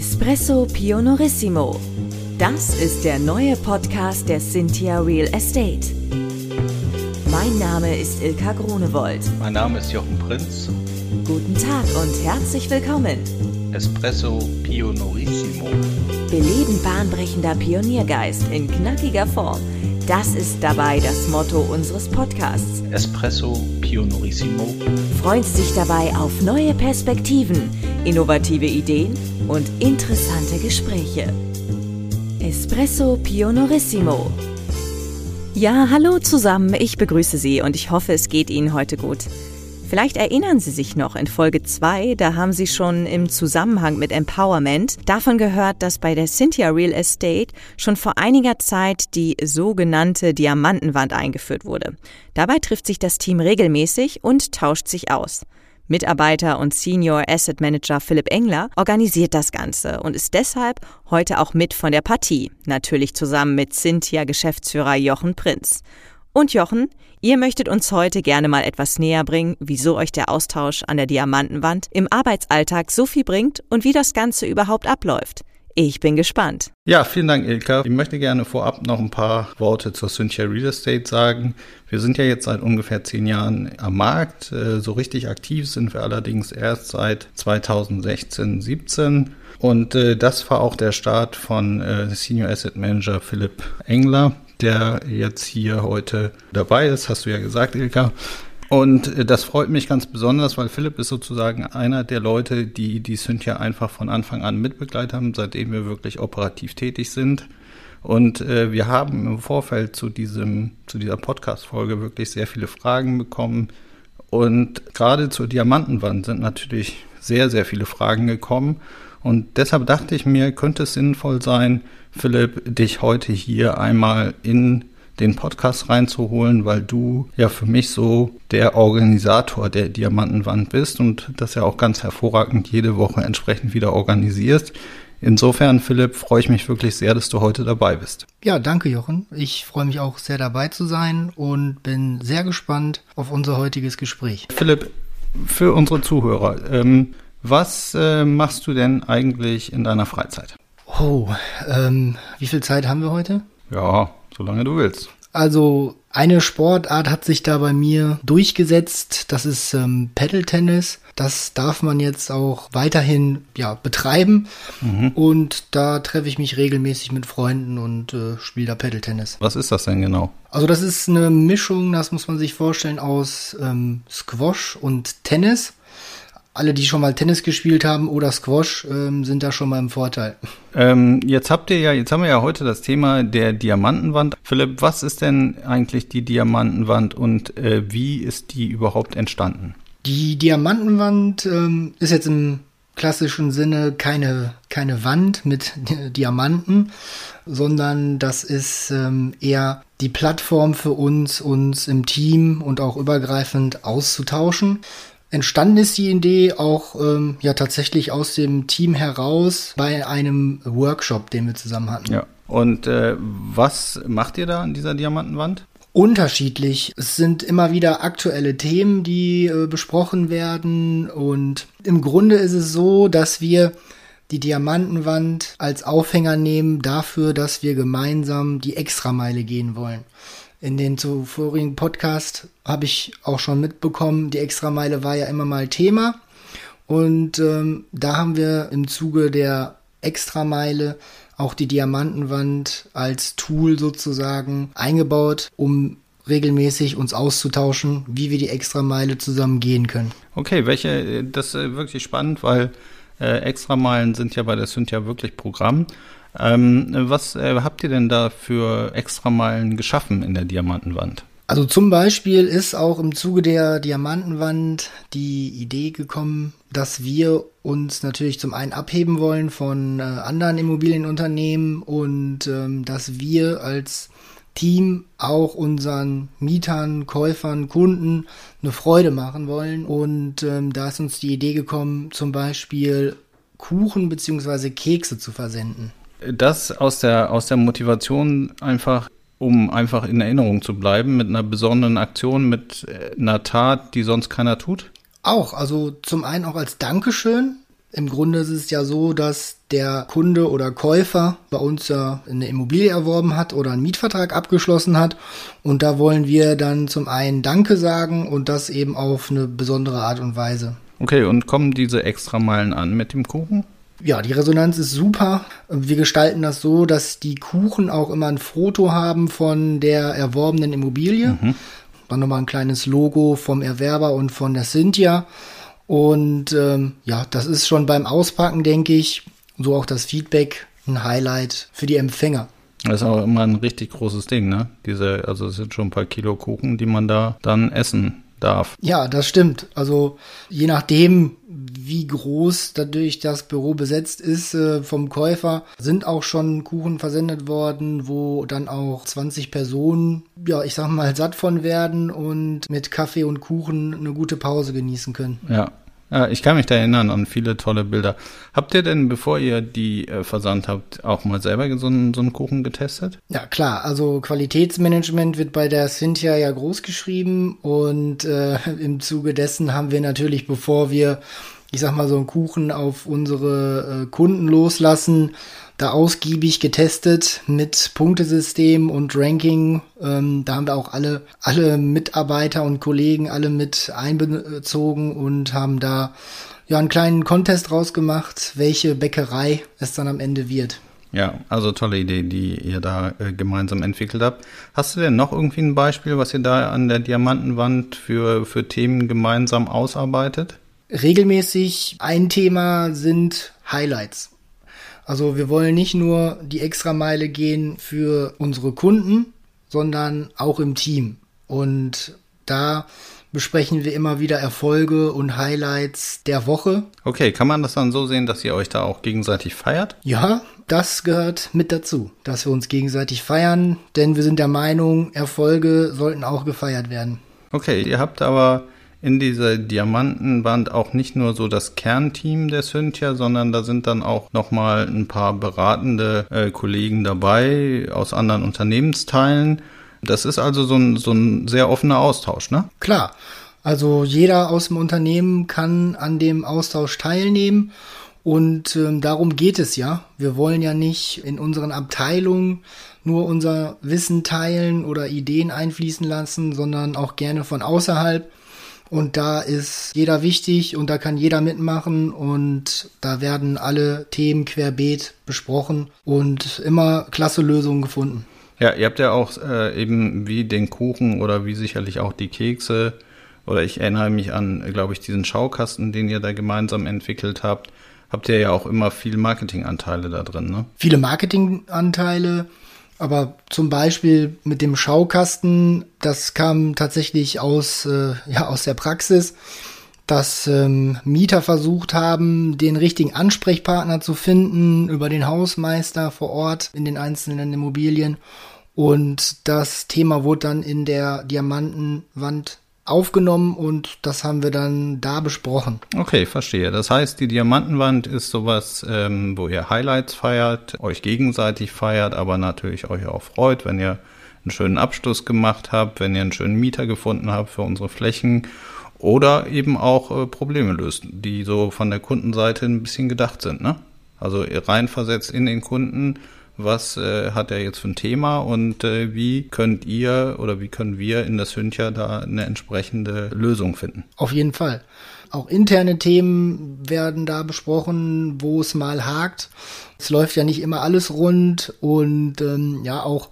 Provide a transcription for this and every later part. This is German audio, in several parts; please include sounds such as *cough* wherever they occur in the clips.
Espresso Pionorissimo. Das ist der neue Podcast der Cynthia Real Estate. Mein Name ist Ilka Grunewold. Mein Name ist Jochen Prinz. Guten Tag und herzlich willkommen. Espresso Pionorissimo. Beleben bahnbrechender Pioniergeist in knackiger Form. Das ist dabei das Motto unseres Podcasts. Espresso Pionorissimo. Freust dich dabei auf neue Perspektiven, innovative Ideen und interessante Gespräche. Espresso Pionorissimo. Ja, hallo zusammen, ich begrüße Sie und ich hoffe, es geht Ihnen heute gut. Vielleicht erinnern Sie sich noch in Folge 2, da haben Sie schon im Zusammenhang mit Empowerment davon gehört, dass bei der Cynthia Real Estate schon vor einiger Zeit die sogenannte Diamantenwand eingeführt wurde. Dabei trifft sich das Team regelmäßig und tauscht sich aus. Mitarbeiter und Senior Asset Manager Philipp Engler organisiert das Ganze und ist deshalb heute auch mit von der Partie, natürlich zusammen mit Cynthia Geschäftsführer Jochen Prinz. Und Jochen, ihr möchtet uns heute gerne mal etwas näher bringen, wieso euch der Austausch an der Diamantenwand im Arbeitsalltag so viel bringt und wie das Ganze überhaupt abläuft. Ich bin gespannt. Ja, vielen Dank, Ilka. Ich möchte gerne vorab noch ein paar Worte zur Cynthia Real Estate sagen. Wir sind ja jetzt seit ungefähr zehn Jahren am Markt. Äh, so richtig aktiv sind wir allerdings erst seit 2016, 17. Und äh, das war auch der Start von äh, Senior Asset Manager Philipp Engler der jetzt hier heute dabei ist, hast du ja gesagt, Ilka. Und äh, das freut mich ganz besonders, weil Philipp ist sozusagen einer der Leute, die die Cynthia einfach von Anfang an mitbegleitet haben, seitdem wir wirklich operativ tätig sind. Und äh, wir haben im Vorfeld zu diesem, zu dieser Podcast-Folge wirklich sehr viele Fragen bekommen. Und gerade zur Diamantenwand sind natürlich sehr, sehr viele Fragen gekommen. Und deshalb dachte ich mir, könnte es sinnvoll sein, Philipp, dich heute hier einmal in den Podcast reinzuholen, weil du ja für mich so der Organisator der Diamantenwand bist und das ja auch ganz hervorragend jede Woche entsprechend wieder organisierst. Insofern, Philipp, freue ich mich wirklich sehr, dass du heute dabei bist. Ja, danke, Jochen. Ich freue mich auch sehr dabei zu sein und bin sehr gespannt auf unser heutiges Gespräch. Philipp, für unsere Zuhörer, ähm, was äh, machst du denn eigentlich in deiner Freizeit? Oh, ähm, wie viel Zeit haben wir heute? Ja, solange du willst. Also eine Sportart hat sich da bei mir durchgesetzt. Das ist ähm, Paddle-Tennis. Das darf man jetzt auch weiterhin ja, betreiben. Mhm. Und da treffe ich mich regelmäßig mit Freunden und äh, spiele da Paddle-Tennis. Was ist das denn genau? Also das ist eine Mischung, das muss man sich vorstellen, aus ähm, Squash und Tennis alle, die schon mal Tennis gespielt haben oder Squash, ähm, sind da schon mal im Vorteil. Ähm, jetzt habt ihr ja, jetzt haben wir ja heute das Thema der Diamantenwand. Philipp, was ist denn eigentlich die Diamantenwand und äh, wie ist die überhaupt entstanden? Die Diamantenwand ähm, ist jetzt im klassischen Sinne keine, keine Wand mit *laughs* Diamanten, sondern das ist ähm, eher die Plattform für uns, uns im Team und auch übergreifend auszutauschen. Entstanden ist die Idee auch ähm, ja tatsächlich aus dem Team heraus bei einem Workshop, den wir zusammen hatten. Ja. Und äh, was macht ihr da an dieser Diamantenwand? Unterschiedlich. Es sind immer wieder aktuelle Themen, die äh, besprochen werden. Und im Grunde ist es so, dass wir die Diamantenwand als Aufhänger nehmen dafür, dass wir gemeinsam die Extrameile gehen wollen. In den zuvorigen Podcast habe ich auch schon mitbekommen, die Extrameile war ja immer mal Thema. Und ähm, da haben wir im Zuge der Extrameile auch die Diamantenwand als Tool sozusagen eingebaut, um regelmäßig uns auszutauschen, wie wir die Extrameile zusammen gehen können. Okay, welche, das ist wirklich spannend, weil äh, Extrameilen sind ja bei der Cynthia wirklich Programm. Ähm, was äh, habt ihr denn da für Extrameilen geschaffen in der Diamantenwand? Also zum Beispiel ist auch im Zuge der Diamantenwand die Idee gekommen, dass wir uns natürlich zum einen abheben wollen von äh, anderen Immobilienunternehmen und ähm, dass wir als Team auch unseren Mietern, Käufern, Kunden eine Freude machen wollen. Und ähm, da ist uns die Idee gekommen, zum Beispiel Kuchen bzw. Kekse zu versenden. Das aus der, aus der Motivation einfach, um einfach in Erinnerung zu bleiben, mit einer besonderen Aktion, mit äh, einer Tat, die sonst keiner tut? Auch, also zum einen auch als Dankeschön Im Grunde ist es ja so, dass der Kunde oder Käufer bei uns ja eine Immobilie erworben hat oder einen Mietvertrag abgeschlossen hat. Und da wollen wir dann zum einen Danke sagen und das eben auf eine besondere Art und Weise. Okay, und kommen diese Extrameilen an mit dem Kuchen? Ja, die Resonanz ist super. Wir gestalten das so, dass die Kuchen auch immer ein Foto haben von der erworbenen Immobilie. Mhm. Dann nochmal ein kleines Logo vom Erwerber und von der Cynthia. Und ähm, ja, das ist schon beim Auspacken, denke ich, so auch das Feedback ein Highlight für die Empfänger. Das ist auch immer ein richtig großes Ding, ne? Diese, also es sind schon ein paar Kilo Kuchen, die man da dann essen darf. Ja, das stimmt. Also je nachdem, wie groß dadurch das Büro besetzt ist äh, vom Käufer, sind auch schon Kuchen versendet worden, wo dann auch 20 Personen, ja, ich sag mal, satt von werden und mit Kaffee und Kuchen eine gute Pause genießen können. Ja, ja, ich kann mich da erinnern an viele tolle Bilder. Habt ihr denn, bevor ihr die äh, versandt habt, auch mal selber so einen, so einen Kuchen getestet? Ja, klar. Also Qualitätsmanagement wird bei der Cynthia ja groß geschrieben und äh, *laughs* im Zuge dessen haben wir natürlich, bevor wir, ich sag mal, so einen Kuchen auf unsere äh, Kunden loslassen, da ausgiebig getestet mit Punktesystem und Ranking. Ähm, da haben wir auch alle, alle Mitarbeiter und Kollegen alle mit einbezogen und haben da ja einen kleinen Contest rausgemacht, welche Bäckerei es dann am Ende wird. Ja, also tolle Idee, die ihr da äh, gemeinsam entwickelt habt. Hast du denn noch irgendwie ein Beispiel, was ihr da an der Diamantenwand für, für Themen gemeinsam ausarbeitet? Regelmäßig ein Thema sind Highlights. Also wir wollen nicht nur die Extrameile gehen für unsere Kunden, sondern auch im Team. Und da besprechen wir immer wieder Erfolge und Highlights der Woche. Okay, kann man das dann so sehen, dass ihr euch da auch gegenseitig feiert? Ja, das gehört mit dazu, dass wir uns gegenseitig feiern, denn wir sind der Meinung, Erfolge sollten auch gefeiert werden. Okay, ihr habt aber in dieser Diamantenwand auch nicht nur so das Kernteam der Cynthia, sondern da sind dann auch nochmal ein paar beratende äh, Kollegen dabei aus anderen Unternehmensteilen. Das ist also so ein, so ein sehr offener Austausch, ne? Klar. Also jeder aus dem Unternehmen kann an dem Austausch teilnehmen. Und ähm, darum geht es ja. Wir wollen ja nicht in unseren Abteilungen nur unser Wissen teilen oder Ideen einfließen lassen, sondern auch gerne von außerhalb. Und da ist jeder wichtig und da kann jeder mitmachen und da werden alle Themen querbeet besprochen und immer klasse Lösungen gefunden. Ja, ihr habt ja auch äh, eben wie den Kuchen oder wie sicherlich auch die Kekse oder ich erinnere mich an, glaube ich, diesen Schaukasten, den ihr da gemeinsam entwickelt habt. Habt ihr ja auch immer viel Marketinganteile da drin, ne? Viele Marketinganteile, aber zum Beispiel mit dem Schaukasten, das kam tatsächlich aus, äh, *laughs* ja, aus der Praxis, dass ähm, Mieter versucht haben, den richtigen Ansprechpartner zu finden über den Hausmeister vor Ort in den einzelnen Immobilien. Und das Thema wurde dann in der Diamantenwand aufgenommen und das haben wir dann da besprochen. Okay, verstehe. Das heißt, die Diamantenwand ist sowas, ähm, wo ihr Highlights feiert, euch gegenseitig feiert, aber natürlich euch auch freut, wenn ihr einen schönen Abschluss gemacht habt, wenn ihr einen schönen Mieter gefunden habt für unsere Flächen oder eben auch äh, Probleme löst, die so von der Kundenseite ein bisschen gedacht sind. Ne? Also reinversetzt in den Kunden was äh, hat er jetzt für ein Thema und äh, wie könnt ihr oder wie können wir in der Cynthia da eine entsprechende Lösung finden? Auf jeden Fall. Auch interne Themen werden da besprochen, wo es mal hakt. Es läuft ja nicht immer alles rund und ähm, ja auch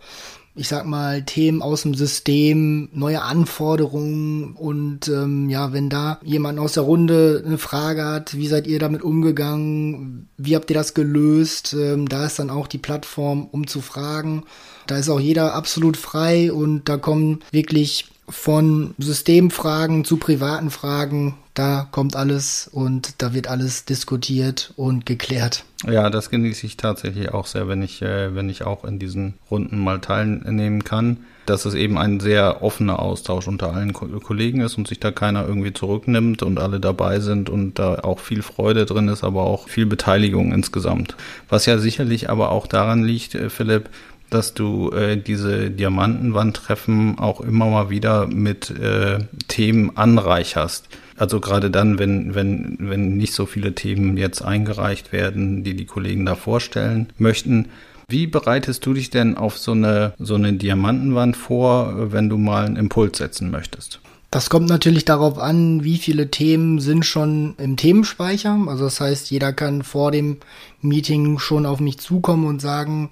ich sag mal, Themen aus dem System, neue Anforderungen und ähm, ja, wenn da jemand aus der Runde eine Frage hat, wie seid ihr damit umgegangen, wie habt ihr das gelöst, ähm, da ist dann auch die Plattform, um zu fragen. Da ist auch jeder absolut frei und da kommen wirklich von Systemfragen zu privaten Fragen, da kommt alles und da wird alles diskutiert und geklärt. Ja, das genieße ich tatsächlich auch sehr, wenn ich, äh, wenn ich auch in diesen Runden mal teilnehmen kann. Dass es eben ein sehr offener Austausch unter allen Ko Kollegen ist und sich da keiner irgendwie zurücknimmt und alle dabei sind und da auch viel Freude drin ist, aber auch viel Beteiligung insgesamt. Was ja sicherlich aber auch daran liegt, äh, Philipp, dass du äh, diese Diamantenwandtreffen auch immer mal wieder mit äh, Themen anreicherst. Also gerade dann, wenn, wenn, wenn nicht so viele Themen jetzt eingereicht werden, die die Kollegen da vorstellen möchten. Wie bereitest du dich denn auf so eine, so eine Diamantenwand vor, wenn du mal einen Impuls setzen möchtest? Das kommt natürlich darauf an, wie viele Themen sind schon im Themenspeicher. Also das heißt, jeder kann vor dem Meeting schon auf mich zukommen und sagen,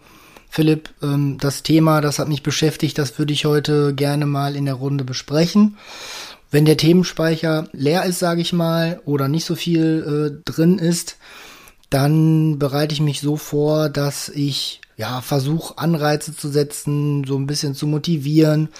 Philipp, ähm, das Thema, das hat mich beschäftigt, das würde ich heute gerne mal in der Runde besprechen. Wenn der Themenspeicher leer ist, sage ich mal, oder nicht so viel äh, drin ist, dann bereite ich mich so vor, dass ich ja versuche Anreize zu setzen, so ein bisschen zu motivieren,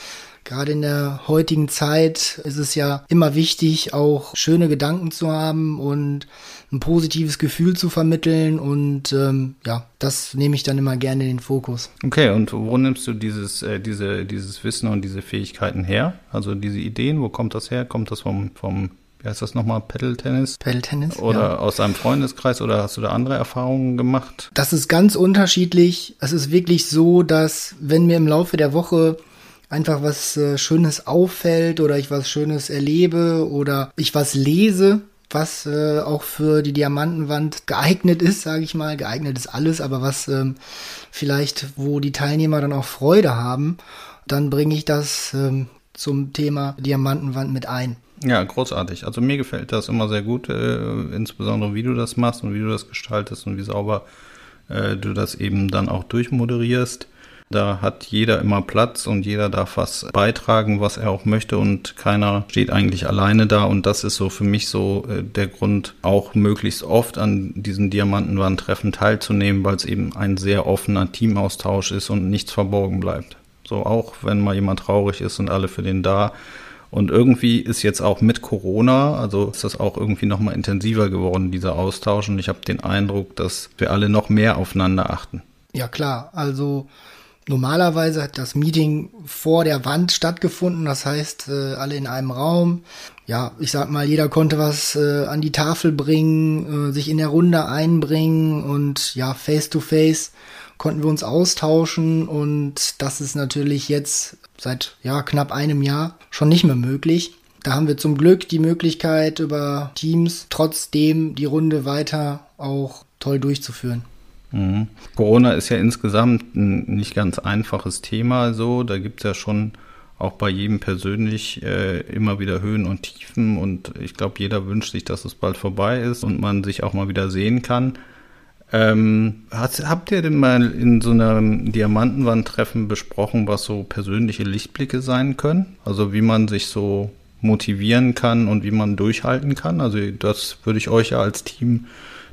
Gerade in der heutigen Zeit ist es ja immer wichtig, auch schöne Gedanken zu haben und ein positives Gefühl zu vermitteln. Und ähm, ja, das nehme ich dann immer gerne in den Fokus. Okay, und wo nimmst du dieses, äh, diese, dieses Wissen und diese Fähigkeiten her? Also diese Ideen, wo kommt das her? Kommt das vom, vom wie heißt das nochmal, Pedal-Tennis? Pedal-Tennis. Oder ja. aus deinem Freundeskreis oder hast du da andere Erfahrungen gemacht? Das ist ganz unterschiedlich. Es ist wirklich so, dass wenn mir im Laufe der Woche einfach was äh, Schönes auffällt oder ich was Schönes erlebe oder ich was lese, was äh, auch für die Diamantenwand geeignet ist, sage ich mal. Geeignet ist alles, aber was ähm, vielleicht, wo die Teilnehmer dann auch Freude haben, dann bringe ich das ähm, zum Thema Diamantenwand mit ein. Ja, großartig. Also mir gefällt das immer sehr gut, äh, insbesondere wie du das machst und wie du das gestaltest und wie sauber äh, du das eben dann auch durchmoderierst. Da hat jeder immer Platz und jeder darf was beitragen, was er auch möchte und keiner steht eigentlich alleine da und das ist so für mich so äh, der Grund, auch möglichst oft an diesen Diamantenwandtreffen teilzunehmen, weil es eben ein sehr offener Teamaustausch ist und nichts verborgen bleibt. So auch wenn mal jemand traurig ist und alle für den da. Und irgendwie ist jetzt auch mit Corona, also ist das auch irgendwie nochmal intensiver geworden, dieser Austausch. Und ich habe den Eindruck, dass wir alle noch mehr aufeinander achten. Ja klar, also Normalerweise hat das Meeting vor der Wand stattgefunden, das heißt äh, alle in einem Raum. Ja, ich sag mal, jeder konnte was äh, an die Tafel bringen, äh, sich in der Runde einbringen und ja, face to face konnten wir uns austauschen und das ist natürlich jetzt seit ja knapp einem Jahr schon nicht mehr möglich. Da haben wir zum Glück die Möglichkeit über Teams trotzdem die Runde weiter auch toll durchzuführen. Mhm. Corona ist ja insgesamt ein nicht ganz einfaches Thema so. Da gibt es ja schon auch bei jedem persönlich äh, immer wieder Höhen und Tiefen und ich glaube, jeder wünscht sich, dass es bald vorbei ist und man sich auch mal wieder sehen kann. Ähm, hat, habt ihr denn mal in so einem Diamantenwandtreffen besprochen, was so persönliche Lichtblicke sein können? Also wie man sich so motivieren kann und wie man durchhalten kann? Also das würde ich euch ja als Team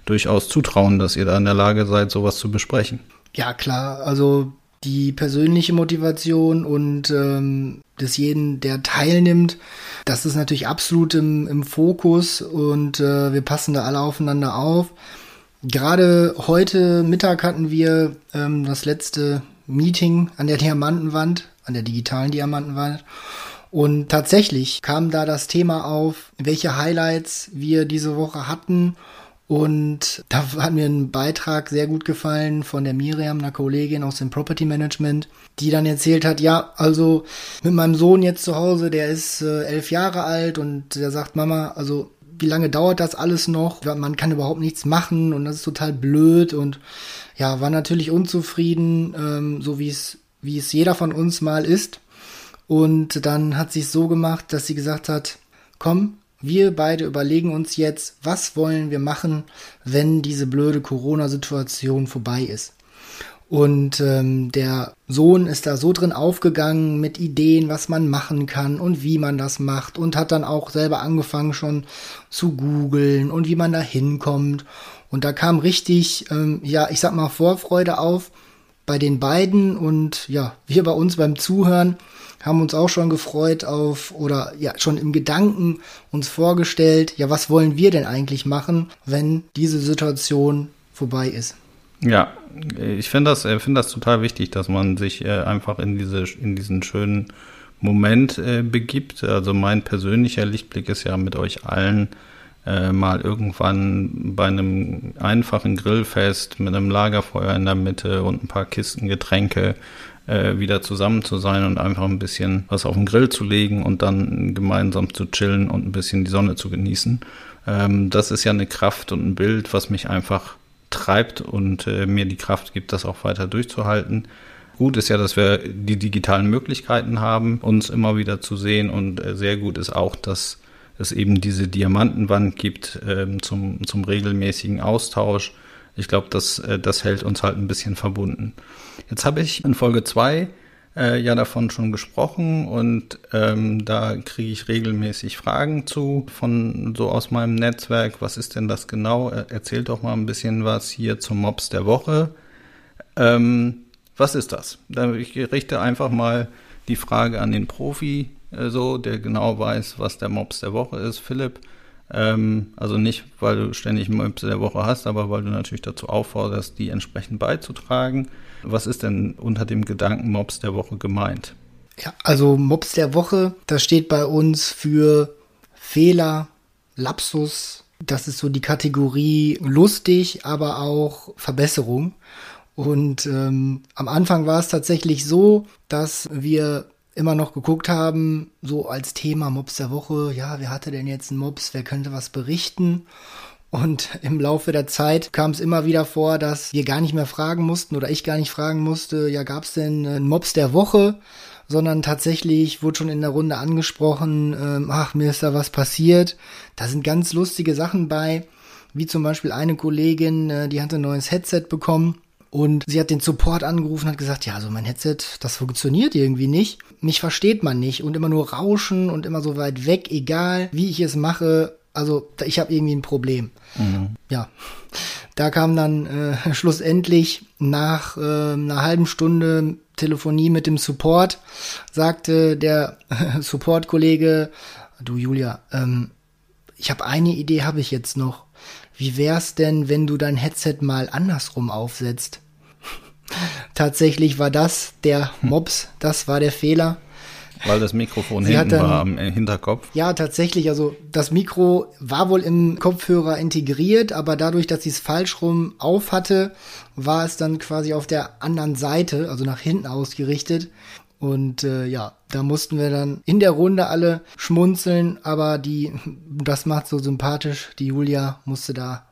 durchaus zutrauen, dass ihr da in der Lage seid, sowas zu besprechen. Ja, klar. Also die persönliche Motivation und ähm, des jeden, der teilnimmt, das ist natürlich absolut im, im Fokus und äh, wir passen da alle aufeinander auf. Gerade heute Mittag hatten wir ähm, das letzte Meeting an der Diamantenwand, an der digitalen Diamantenwand. Und tatsächlich kam da das Thema auf, welche Highlights wir diese Woche hatten und da hat mir ein Beitrag sehr gut gefallen von der Miriam, einer Kollegin aus dem Property Management, die dann erzählt hat, ja, also mit meinem Sohn jetzt zu Hause, der ist äh, elf Jahre alt und der sagt, Mama, also wie lange dauert das alles noch? Man kann überhaupt nichts machen und das ist total blöd und ja, war natürlich unzufrieden, ähm, so wie es, wie es jeder von uns mal ist. Und dann hat sie es so gemacht, dass sie gesagt hat, komm, wir beide überlegen uns jetzt, was wollen wir machen, wenn diese blöde Corona-Situation vorbei ist. Und ähm, der Sohn ist da so drin aufgegangen mit Ideen, was man machen kann und wie man das macht und hat dann auch selber angefangen schon zu googeln und wie man da hinkommt. Und da kam richtig, ähm, ja, ich sag mal, Vorfreude auf bei den beiden und ja, wir bei uns beim Zuhören haben uns auch schon gefreut auf oder ja schon im Gedanken uns vorgestellt, ja, was wollen wir denn eigentlich machen, wenn diese Situation vorbei ist? Ja, ich finde das, äh, finde das total wichtig, dass man sich äh, einfach in diese, in diesen schönen Moment äh, begibt. Also mein persönlicher Lichtblick ist ja mit euch allen äh, mal irgendwann bei einem einfachen Grillfest mit einem Lagerfeuer in der Mitte und ein paar Kisten Getränke äh, wieder zusammen zu sein und einfach ein bisschen was auf den Grill zu legen und dann gemeinsam zu chillen und ein bisschen die Sonne zu genießen. Ähm, das ist ja eine Kraft und ein Bild, was mich einfach treibt und äh, mir die Kraft gibt, das auch weiter durchzuhalten. Gut ist ja, dass wir die digitalen Möglichkeiten haben, uns immer wieder zu sehen und äh, sehr gut ist auch, dass es eben diese Diamantenwand gibt äh, zum, zum regelmäßigen Austausch. Ich glaube, das, äh, das hält uns halt ein bisschen verbunden. Jetzt habe ich in Folge 2 äh, ja davon schon gesprochen und ähm, da kriege ich regelmäßig Fragen zu von so aus meinem Netzwerk. Was ist denn das genau? Erzählt doch mal ein bisschen was hier zum Mobs der Woche. Ähm, was ist das? Ich richte einfach mal die Frage an den Profi, äh, so, der genau weiß, was der Mobs der Woche ist. Philipp, ähm, also nicht, weil du ständig Mobs der Woche hast, aber weil du natürlich dazu aufforderst, die entsprechend beizutragen. Was ist denn unter dem Gedanken Mobs der Woche gemeint? Ja, also Mobs der Woche, das steht bei uns für Fehler, Lapsus. Das ist so die Kategorie lustig, aber auch Verbesserung. Und ähm, am Anfang war es tatsächlich so, dass wir immer noch geguckt haben, so als Thema Mobs der Woche, ja, wer hatte denn jetzt einen Mobs, wer könnte was berichten? Und *laughs* im Laufe der Zeit kam es immer wieder vor, dass wir gar nicht mehr fragen mussten oder ich gar nicht fragen musste, ja, gab es denn einen Mobs der Woche? Sondern tatsächlich wurde schon in der Runde angesprochen, ähm, ach, mir ist da was passiert. Da sind ganz lustige Sachen bei, wie zum Beispiel eine Kollegin, äh, die hatte ein neues Headset bekommen und sie hat den Support angerufen und hat gesagt, ja, also mein Headset, das funktioniert irgendwie nicht. Mich versteht man nicht und immer nur rauschen und immer so weit weg, egal wie ich es mache. Also ich habe irgendwie ein Problem. Mhm. Ja, da kam dann äh, *laughs* schlussendlich nach äh, einer halben Stunde Telefonie mit dem Support, sagte der *laughs* Support-Kollege, du Julia, ähm, ich habe eine Idee, habe ich jetzt noch. Wie wär's denn, wenn du dein Headset mal andersrum aufsetzt? *laughs* Tatsächlich war das der hm. Mops, das war der Fehler. Weil das Mikrofon Sie hinten dann, war am Hinterkopf. Ja, tatsächlich. Also das Mikro war wohl im Kopfhörer integriert, aber dadurch, dass sie es falsch rum auf hatte, war es dann quasi auf der anderen Seite, also nach hinten ausgerichtet. Und äh, ja, da mussten wir dann in der Runde alle schmunzeln, aber die, das macht so sympathisch. Die Julia musste da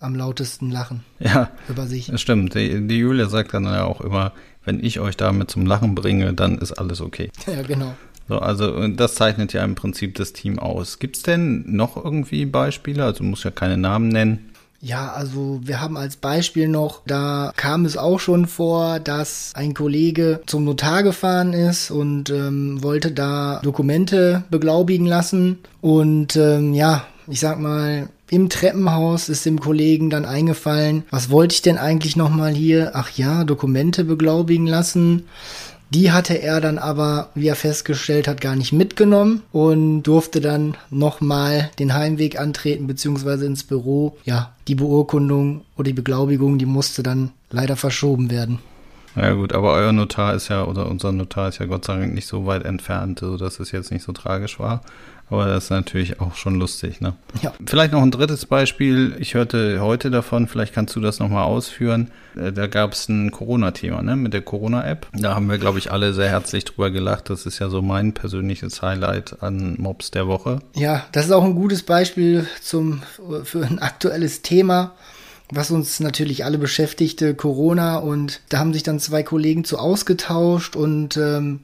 am lautesten lachen. Ja. Über sich. Das stimmt. Die, die Julia sagt dann ja auch immer, wenn ich euch damit zum Lachen bringe, dann ist alles okay. *laughs* Ja, genau. So, also das zeichnet ja im Prinzip das Team aus. Gibt es denn noch irgendwie Beispiele? Also muss ja keine Namen nennen. Ja, also wir haben als Beispiel noch, da kam es auch schon vor, dass ein Kollege zum Notar gefahren ist und ähm, wollte da Dokumente beglaubigen lassen. Und ähm, ja, ich sag mal, im Treppenhaus ist dem Kollegen dann eingefallen, was wollte ich denn eigentlich nochmal hier? Ach ja, Dokumente beglaubigen lassen. Die hatte er dann aber, wie er festgestellt hat, gar nicht mitgenommen und durfte dann nochmal den Heimweg antreten, beziehungsweise ins Büro. Ja, die Beurkundung oder die Beglaubigung, die musste dann leider verschoben werden. Ja gut, aber euer Notar ist ja, oder unser Notar ist ja Gott sei Dank nicht so weit entfernt, sodass es jetzt nicht so tragisch war. Aber das ist natürlich auch schon lustig, ne? Ja. Vielleicht noch ein drittes Beispiel. Ich hörte heute davon, vielleicht kannst du das nochmal ausführen. Äh, da gab es ein Corona-Thema, ne? Mit der Corona-App. Da haben wir, glaube ich, alle sehr herzlich drüber gelacht. Das ist ja so mein persönliches Highlight an Mobs der Woche. Ja, das ist auch ein gutes Beispiel zum, für ein aktuelles Thema was uns natürlich alle beschäftigte, Corona. Und da haben sich dann zwei Kollegen zu ausgetauscht und ähm,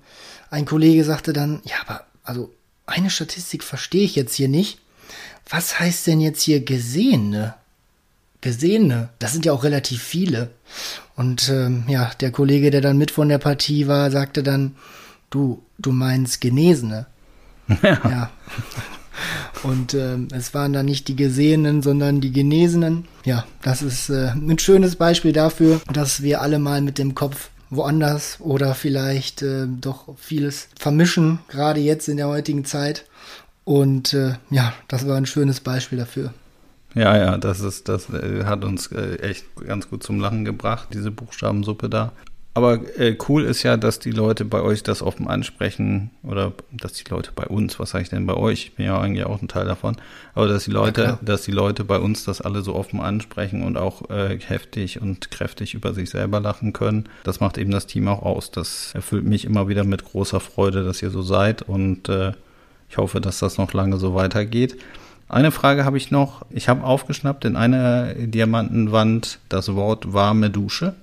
ein Kollege sagte dann, ja, aber also eine Statistik verstehe ich jetzt hier nicht. Was heißt denn jetzt hier Gesehene? Gesehene, das sind ja auch relativ viele. Und ähm, ja, der Kollege, der dann mit von der Partie war, sagte dann, du, du meinst Genesene. Ja. *laughs* ja. Und ähm, es waren dann nicht die Gesehenen, sondern die Genesenen. Ja, das ist äh, ein schönes Beispiel dafür, dass wir alle mal mit dem Kopf woanders oder vielleicht äh, doch vieles vermischen, gerade jetzt in der heutigen Zeit. Und äh, ja, das war ein schönes Beispiel dafür. Ja, ja, das ist, das äh, hat uns äh, echt ganz gut zum Lachen gebracht, diese Buchstabensuppe da. Aber äh, cool ist ja, dass die Leute bei euch das offen ansprechen oder dass die Leute bei uns, was sage ich denn bei euch? Ich bin ja eigentlich auch ein Teil davon, aber dass die Leute, ja, dass die Leute bei uns das alle so offen ansprechen und auch äh, heftig und kräftig über sich selber lachen können. Das macht eben das Team auch aus. Das erfüllt mich immer wieder mit großer Freude, dass ihr so seid und äh, ich hoffe, dass das noch lange so weitergeht. Eine Frage habe ich noch. Ich habe aufgeschnappt in einer Diamantenwand das Wort warme Dusche.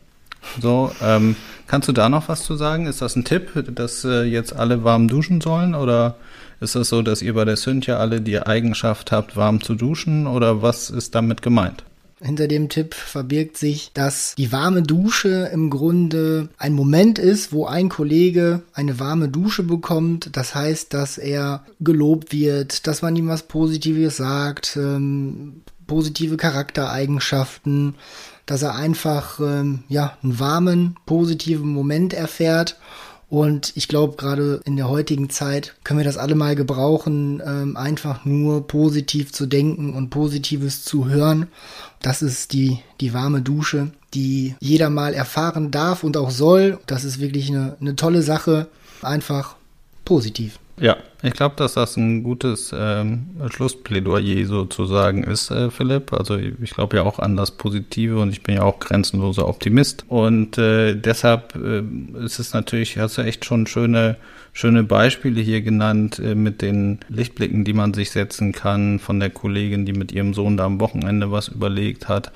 So, ähm, kannst du da noch was zu sagen? Ist das ein Tipp, dass äh, jetzt alle warm duschen sollen? Oder ist das so, dass ihr bei der Cynthia alle die Eigenschaft habt, warm zu duschen? Oder was ist damit gemeint? Hinter dem Tipp verbirgt sich, dass die warme Dusche im Grunde ein Moment ist, wo ein Kollege eine warme Dusche bekommt. Das heißt, dass er gelobt wird, dass man ihm was Positives sagt, ähm, positive Charaktereigenschaften, dass er einfach ähm, ja einen warmen, positiven Moment erfährt. Und ich glaube, gerade in der heutigen Zeit können wir das alle mal gebrauchen, ähm, einfach nur positiv zu denken und Positives zu hören. Das ist die, die warme Dusche, die jeder mal erfahren darf und auch soll. Das ist wirklich eine, eine tolle Sache. Einfach positiv. Ja, ich glaube, dass das ein gutes ähm, Schlussplädoyer sozusagen ist, äh, Philipp. Also ich glaube ja auch an das Positive und ich bin ja auch grenzenloser Optimist. Und äh, deshalb äh, ist es natürlich, hast du echt schon schöne, schöne Beispiele hier genannt äh, mit den Lichtblicken, die man sich setzen kann von der Kollegin, die mit ihrem Sohn da am Wochenende was überlegt hat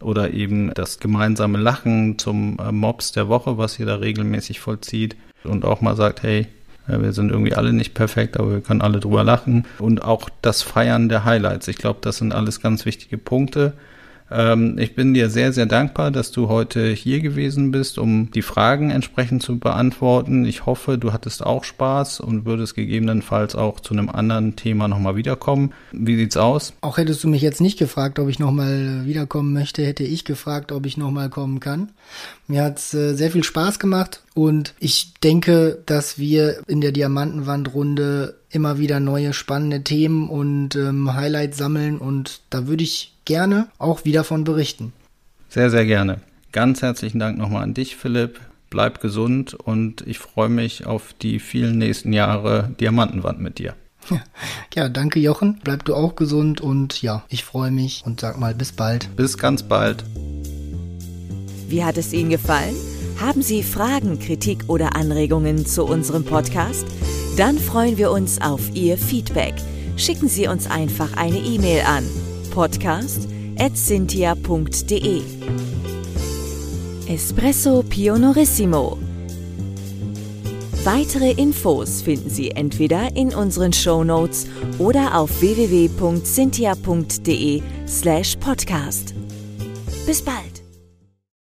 oder eben das gemeinsame Lachen zum äh, Mops der Woche, was ihr da regelmäßig vollzieht und auch mal sagt, hey, wir sind irgendwie alle nicht perfekt, aber wir können alle drüber lachen. Und auch das Feiern der Highlights. Ich glaube, das sind alles ganz wichtige Punkte. Ähm, ich bin dir sehr, sehr dankbar, dass du heute hier gewesen bist, um die Fragen entsprechend zu beantworten. Ich hoffe, du hattest auch Spaß und würdest gegebenenfalls auch zu einem anderen Thema nochmal wiederkommen. Wie sieht's aus? Auch hättest du mich jetzt nicht gefragt, ob ich nochmal wiederkommen möchte, hätte ich gefragt, ob ich nochmal kommen kann. Mir hat's äh, sehr viel Spaß gemacht und ich denke, dass wir in der Diamantenwandrunde immer wieder neue spannende Themen und ähm, Highlights sammeln und da würde ich gerne auch wieder von berichten. Sehr, sehr gerne. Ganz herzlichen Dank nochmal an dich, Philipp. Bleib gesund und ich freue mich auf die vielen nächsten Jahre Diamantenwand mit dir. *laughs* Ja, danke Jochen. Bleib du auch gesund und ja, ich freue mich und sag mal bis bald. Bis ganz bald. Wie hat es Ihnen gefallen? Haben Sie Fragen, Kritik oder Anregungen zu unserem Podcast? Dann freuen wir uns auf Ihr Feedback. Schicken Sie uns einfach eine E-Mail an podcast.cynthia.de. Espresso Pionorissimo. Weitere Infos finden Sie entweder in unseren Show Notes oder auf www.cynthia.de slash podcast. Bis bald!